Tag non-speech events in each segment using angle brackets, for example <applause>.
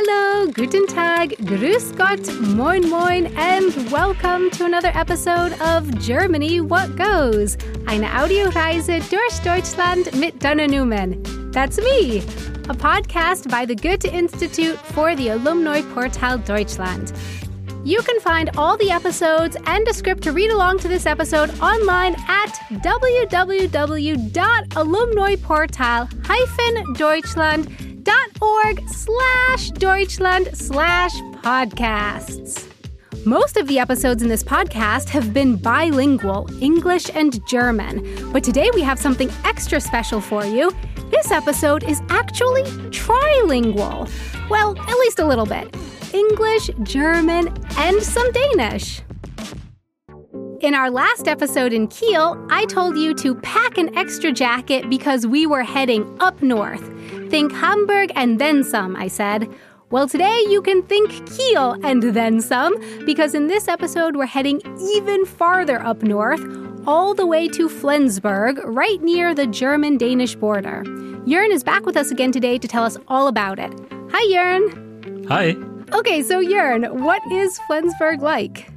Hallo, guten Tag, grüß Gott, moin moin, and welcome to another episode of Germany What Goes, eine Audioreise durch Deutschland mit Donna Newman. That's me, a podcast by the Goethe Institute for the Alumni Portal Deutschland. You can find all the episodes and a script to read along to this episode online at www.alumniportal-deutschland.com org slash Deutschland slash podcasts. Most of the episodes in this podcast have been bilingual, English and German. But today we have something extra special for you. This episode is actually trilingual. Well, at least a little bit English, German, and some Danish. In our last episode in Kiel, I told you to pack an extra jacket because we were heading up north. Think Hamburg and then some, I said. Well, today you can think Kiel and then some, because in this episode we're heading even farther up north, all the way to Flensburg, right near the German Danish border. Jörn is back with us again today to tell us all about it. Hi, Jörn. Hi. Okay, so Jörn, what is Flensburg like?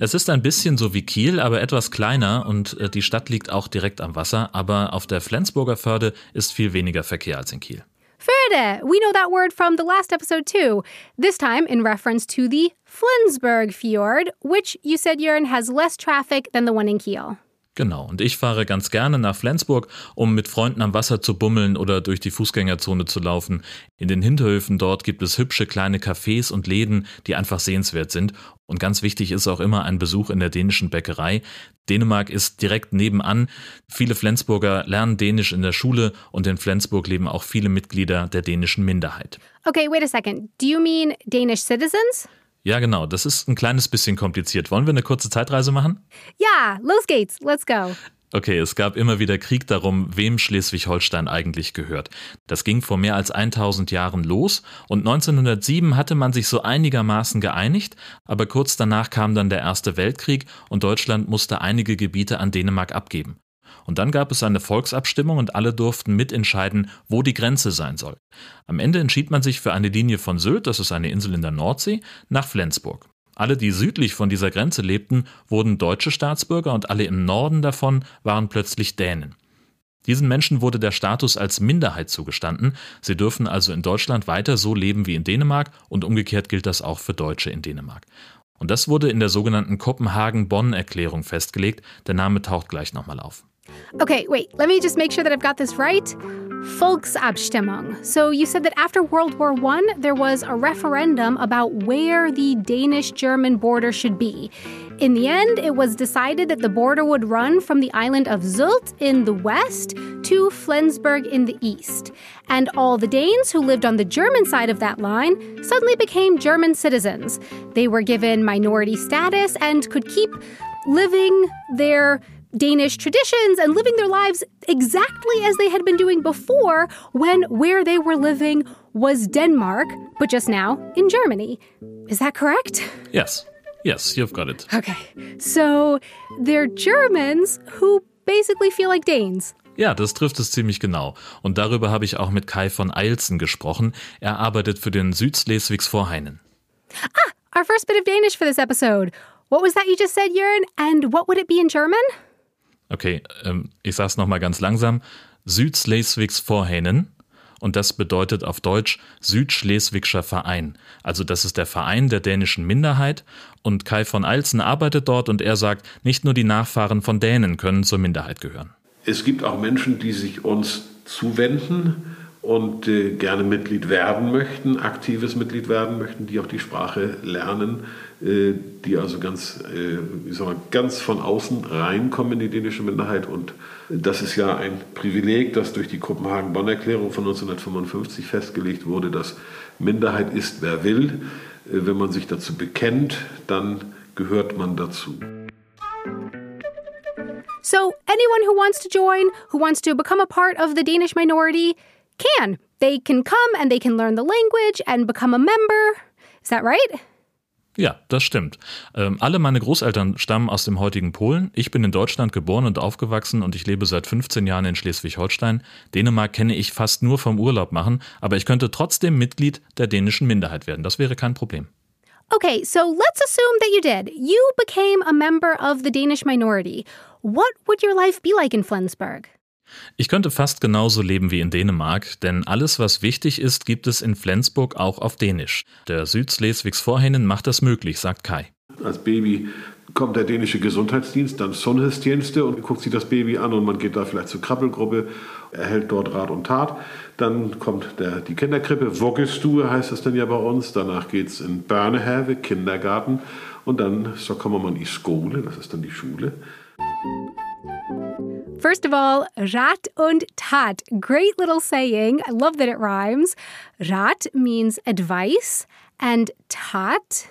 Es ist ein bisschen so wie Kiel, aber etwas kleiner und äh, die Stadt liegt auch direkt am Wasser, aber auf der Flensburger Förde ist viel weniger Verkehr als in Kiel. Förde! We know that word from the last episode too. This time in reference to the Flensburg Fjord, which you said, Jörn, has less traffic than the one in Kiel. Genau, und ich fahre ganz gerne nach Flensburg, um mit Freunden am Wasser zu bummeln oder durch die Fußgängerzone zu laufen. In den Hinterhöfen dort gibt es hübsche kleine Cafés und Läden, die einfach sehenswert sind. Und ganz wichtig ist auch immer ein Besuch in der dänischen Bäckerei. Dänemark ist direkt nebenan. Viele Flensburger lernen Dänisch in der Schule und in Flensburg leben auch viele Mitglieder der dänischen Minderheit. Okay, wait a second. Do you mean Danish citizens? Ja, genau. Das ist ein kleines bisschen kompliziert. Wollen wir eine kurze Zeitreise machen? Ja, los geht's. Let's go. Okay, es gab immer wieder Krieg darum, wem Schleswig-Holstein eigentlich gehört. Das ging vor mehr als 1000 Jahren los und 1907 hatte man sich so einigermaßen geeinigt, aber kurz danach kam dann der Erste Weltkrieg und Deutschland musste einige Gebiete an Dänemark abgeben. Und dann gab es eine Volksabstimmung und alle durften mitentscheiden, wo die Grenze sein soll. Am Ende entschied man sich für eine Linie von Sylt, das ist eine Insel in der Nordsee, nach Flensburg. Alle, die südlich von dieser Grenze lebten, wurden deutsche Staatsbürger und alle im Norden davon waren plötzlich Dänen. Diesen Menschen wurde der Status als Minderheit zugestanden. Sie dürfen also in Deutschland weiter so leben wie in Dänemark und umgekehrt gilt das auch für Deutsche in Dänemark. Und das wurde in der sogenannten Kopenhagen-Bonn-Erklärung festgelegt. Der Name taucht gleich nochmal auf. Okay, wait, let me just make sure that I've got this right. Volksabstimmung. So you said that after World War I, there was a referendum about where the Danish German border should be. In the end, it was decided that the border would run from the island of Zult in the west to Flensburg in the east. And all the Danes who lived on the German side of that line suddenly became German citizens. They were given minority status and could keep living their Danish traditions and living their lives exactly as they had been doing before when where they were living was Denmark, but just now in Germany. Is that correct? Yes. Yes, you've got it. Okay. So they're Germans who basically feel like Danes. Ja, das trifft es ziemlich genau. Und darüber habe ich auch mit Kai von Eilsen gesprochen. Er arbeitet für den Südsleswigs Vorheinen. Ah, our first bit of Danish for this episode. What was that you just said, Jörn? And what would it be in German? Okay, ähm, ich sage es nochmal ganz langsam. Südsleswigs Vorhähnen. Und das bedeutet auf Deutsch Südschleswigscher Verein. Also das ist der Verein der dänischen Minderheit. Und Kai von Eilsen arbeitet dort und er sagt, nicht nur die Nachfahren von Dänen können zur Minderheit gehören. Es gibt auch Menschen, die sich uns zuwenden und äh, gerne Mitglied werden möchten, aktives Mitglied werden möchten, die auch die Sprache lernen, äh, die also ganz, äh, wie soll man, ganz von außen reinkommen in die dänische Minderheit. Und das ist ja ein Privileg, das durch die Kopenhagen-Bonn-Erklärung von 1955 festgelegt wurde, dass Minderheit ist, wer will. Äh, wenn man sich dazu bekennt, dann gehört man dazu. So, anyone who wants to join, who wants to become a part of the Danish minority, can. They can come and they can learn the language and become a member. Is that right? Ja, das stimmt. Ähm, alle meine Großeltern stammen aus dem heutigen Polen. Ich bin in Deutschland geboren und aufgewachsen und ich lebe seit 15 Jahren in Schleswig-Holstein. Dänemark kenne ich fast nur vom Urlaub machen, aber ich könnte trotzdem Mitglied der dänischen Minderheit werden. Das wäre kein Problem. Okay, so let's assume that you did. You became a member of the Danish minority. What would your life be like in Flensburg? Ich könnte fast genauso leben wie in Dänemark, denn alles, was wichtig ist, gibt es in Flensburg auch auf Dänisch. Der Südslesvigs Vorhinnen macht das möglich, sagt Kai. Als Baby kommt der dänische Gesundheitsdienst, dann Sundhedsdienste und guckt sich das Baby an und man geht da vielleicht zur Krabbelgruppe, erhält dort Rat und Tat. Dann kommt der, die Kinderkrippe, Woggestue heißt es dann ja bei uns. Danach geht es in Börnehave, Kindergarten. Und dann so kommen wir in die Schule, das ist dann die Schule. First of all, Rat und Tat. Great little saying. I love that it rhymes. Rat means advice, and Tat,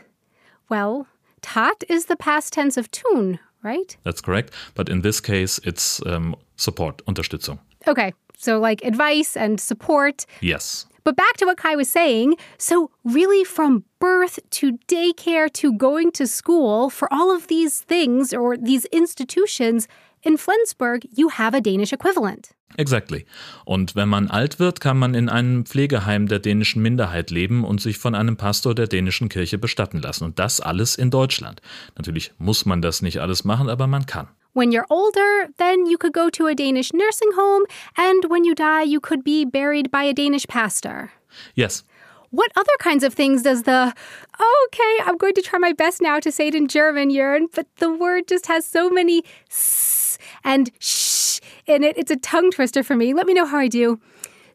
well, Tat is the past tense of tun, right? That's correct. But in this case, it's um, support, Unterstützung. Okay, so like advice and support. Yes. But back to what Kai was saying. So, really, from birth to daycare to going to school, for all of these things or these institutions, in Flensburg, you have a Danish equivalent. Exactly. Und wenn man alt wird, kann man in einem Pflegeheim der dänischen Minderheit leben und sich von einem Pastor der dänischen Kirche bestatten lassen. Und das alles in Deutschland. Natürlich muss man das nicht alles machen, aber man kann. When you're older, then you could go to a Danish nursing home, and when you die, you could be buried by a Danish pastor. Yes. What other kinds of things does the oh, okay, I'm going to try my best now to say it in German, Jörn, but the word just has so many s and sh in it. It's a tongue twister for me. Let me know how I do.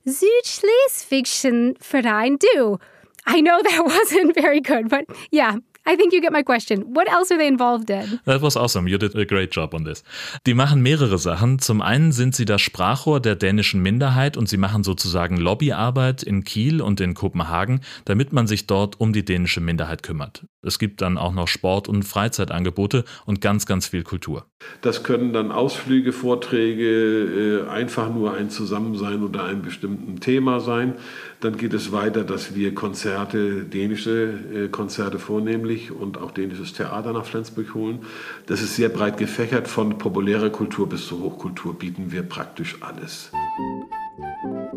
Südschleswigschen Verein do. I know that <laughs> wasn't very good, but yeah, I think you get my question. What else are they involved in? That was awesome. You did a great job on this. Die machen mehrere Sachen. Zum einen sind sie das Sprachrohr der dänischen Minderheit und sie machen sozusagen Lobbyarbeit in Kiel und in Kopenhagen, damit man sich dort um die dänische Minderheit kümmert. Es gibt dann auch noch Sport- und Freizeitangebote und ganz, ganz viel Kultur. Das können dann Ausflüge, Vorträge, äh, einfach nur ein Zusammensein unter einem bestimmten Thema sein. Dann geht es weiter, dass wir Konzerte, dänische äh, Konzerte vornehmlich und auch dänisches Theater nach Flensburg holen. Das ist sehr breit gefächert, von populärer Kultur bis zur Hochkultur bieten wir praktisch alles.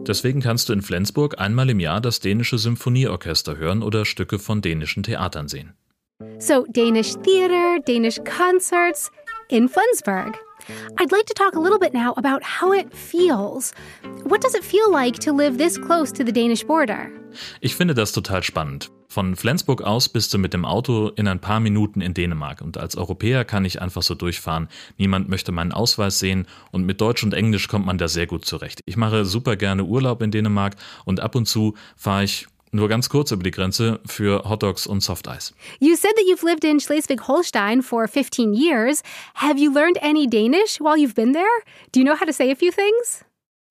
Deswegen kannst du in Flensburg einmal im Jahr das dänische Symphonieorchester hören oder Stücke von dänischen Theatern sehen. So, Danish theater, Danish concerts in Flensburg. I'd like to talk a little bit now about how it feels. What does it feel like to live this close to the Danish border? Ich finde das total spannend. Von Flensburg aus bist du mit dem Auto in ein paar Minuten in Dänemark und als Europäer kann ich einfach so durchfahren. Niemand möchte meinen Ausweis sehen und mit Deutsch und Englisch kommt man da sehr gut zurecht. Ich mache super gerne Urlaub in Dänemark und ab und zu fahre ich nur ganz kurz über die Grenze für Hotdogs und Softeis. You said that you've lived in Schleswig-Holstein for 15 years. Have you learned any Danish while you've been there? Do you know how to say a few things?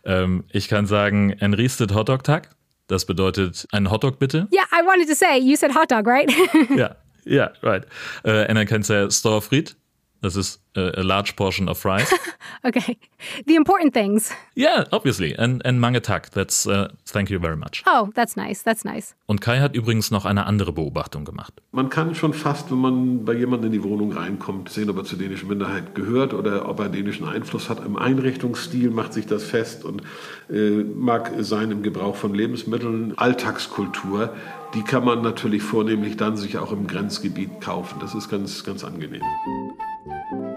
Ähm, ich kann sagen, en ristet Hotdog-Tag. Das bedeutet ein Hotdog bitte. Yeah, I wanted to say, you said hot dog, right? <laughs> Ja, ja, right. Äh, and I can say Storfried. Das ist a large portion of fries. <laughs> okay. The important things. yeah, obviously. And, and mange tak. That's, uh, thank you very much. Oh, that's nice. That's nice. Und Kai hat übrigens noch eine andere Beobachtung gemacht. Man kann schon fast, wenn man bei jemandem in die Wohnung reinkommt, sehen, ob er zur dänischen Minderheit gehört oder ob er dänischen Einfluss hat. Im Einrichtungsstil macht sich das fest und äh, mag sein im Gebrauch von Lebensmitteln. Alltagskultur, die kann man natürlich vornehmlich dann sich auch im Grenzgebiet kaufen. Das ist ganz, ganz angenehm.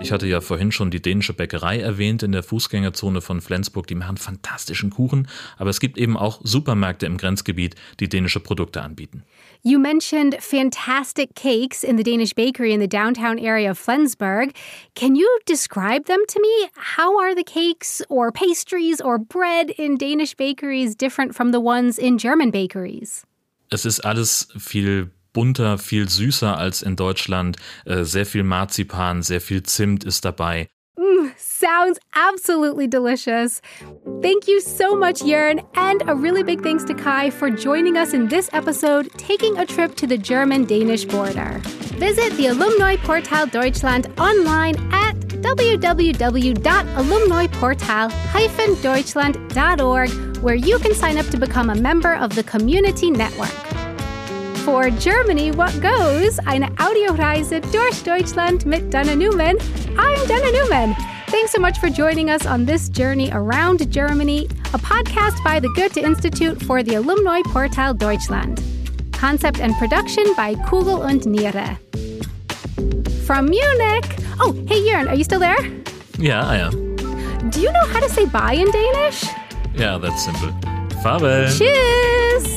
Ich hatte ja vorhin schon die dänische Bäckerei erwähnt in der Fußgängerzone von Flensburg. Die machen fantastischen Kuchen, aber es gibt eben auch Supermärkte im Grenzgebiet, die dänische Produkte anbieten. You mentioned fantastic cakes in the Danish bakery in the downtown area of Flensburg. Can you describe them to me? How are the cakes or pastries or bread in Danish bakeries different from the ones in German bakeries? Es ist alles viel bunter, viel süßer als in Deutschland. Äh, sehr viel Marzipan, sehr viel Zimt ist dabei. Mm, sounds absolutely delicious. Thank you so much, Jörn, and a really big thanks to Kai for joining us in this episode, taking a trip to the German Danish border. Visit the Alumni Portal Deutschland online at www.alumniportal-deutschland.org, where you can sign up to become a member of the community network. For Germany What Goes, eine Audioreise durch Deutschland mit Dana Newman. I'm Dana Newman. Thanks so much for joining us on this journey around Germany, a podcast by the Goethe Institute for the Alumni Portal Deutschland. Concept and production by Kugel und Niere. From Munich. Oh, hey Jörn, are you still there? Yeah, I am. Do you know how to say bye in Danish? Yeah, that's simple. Farewell. Tschüss!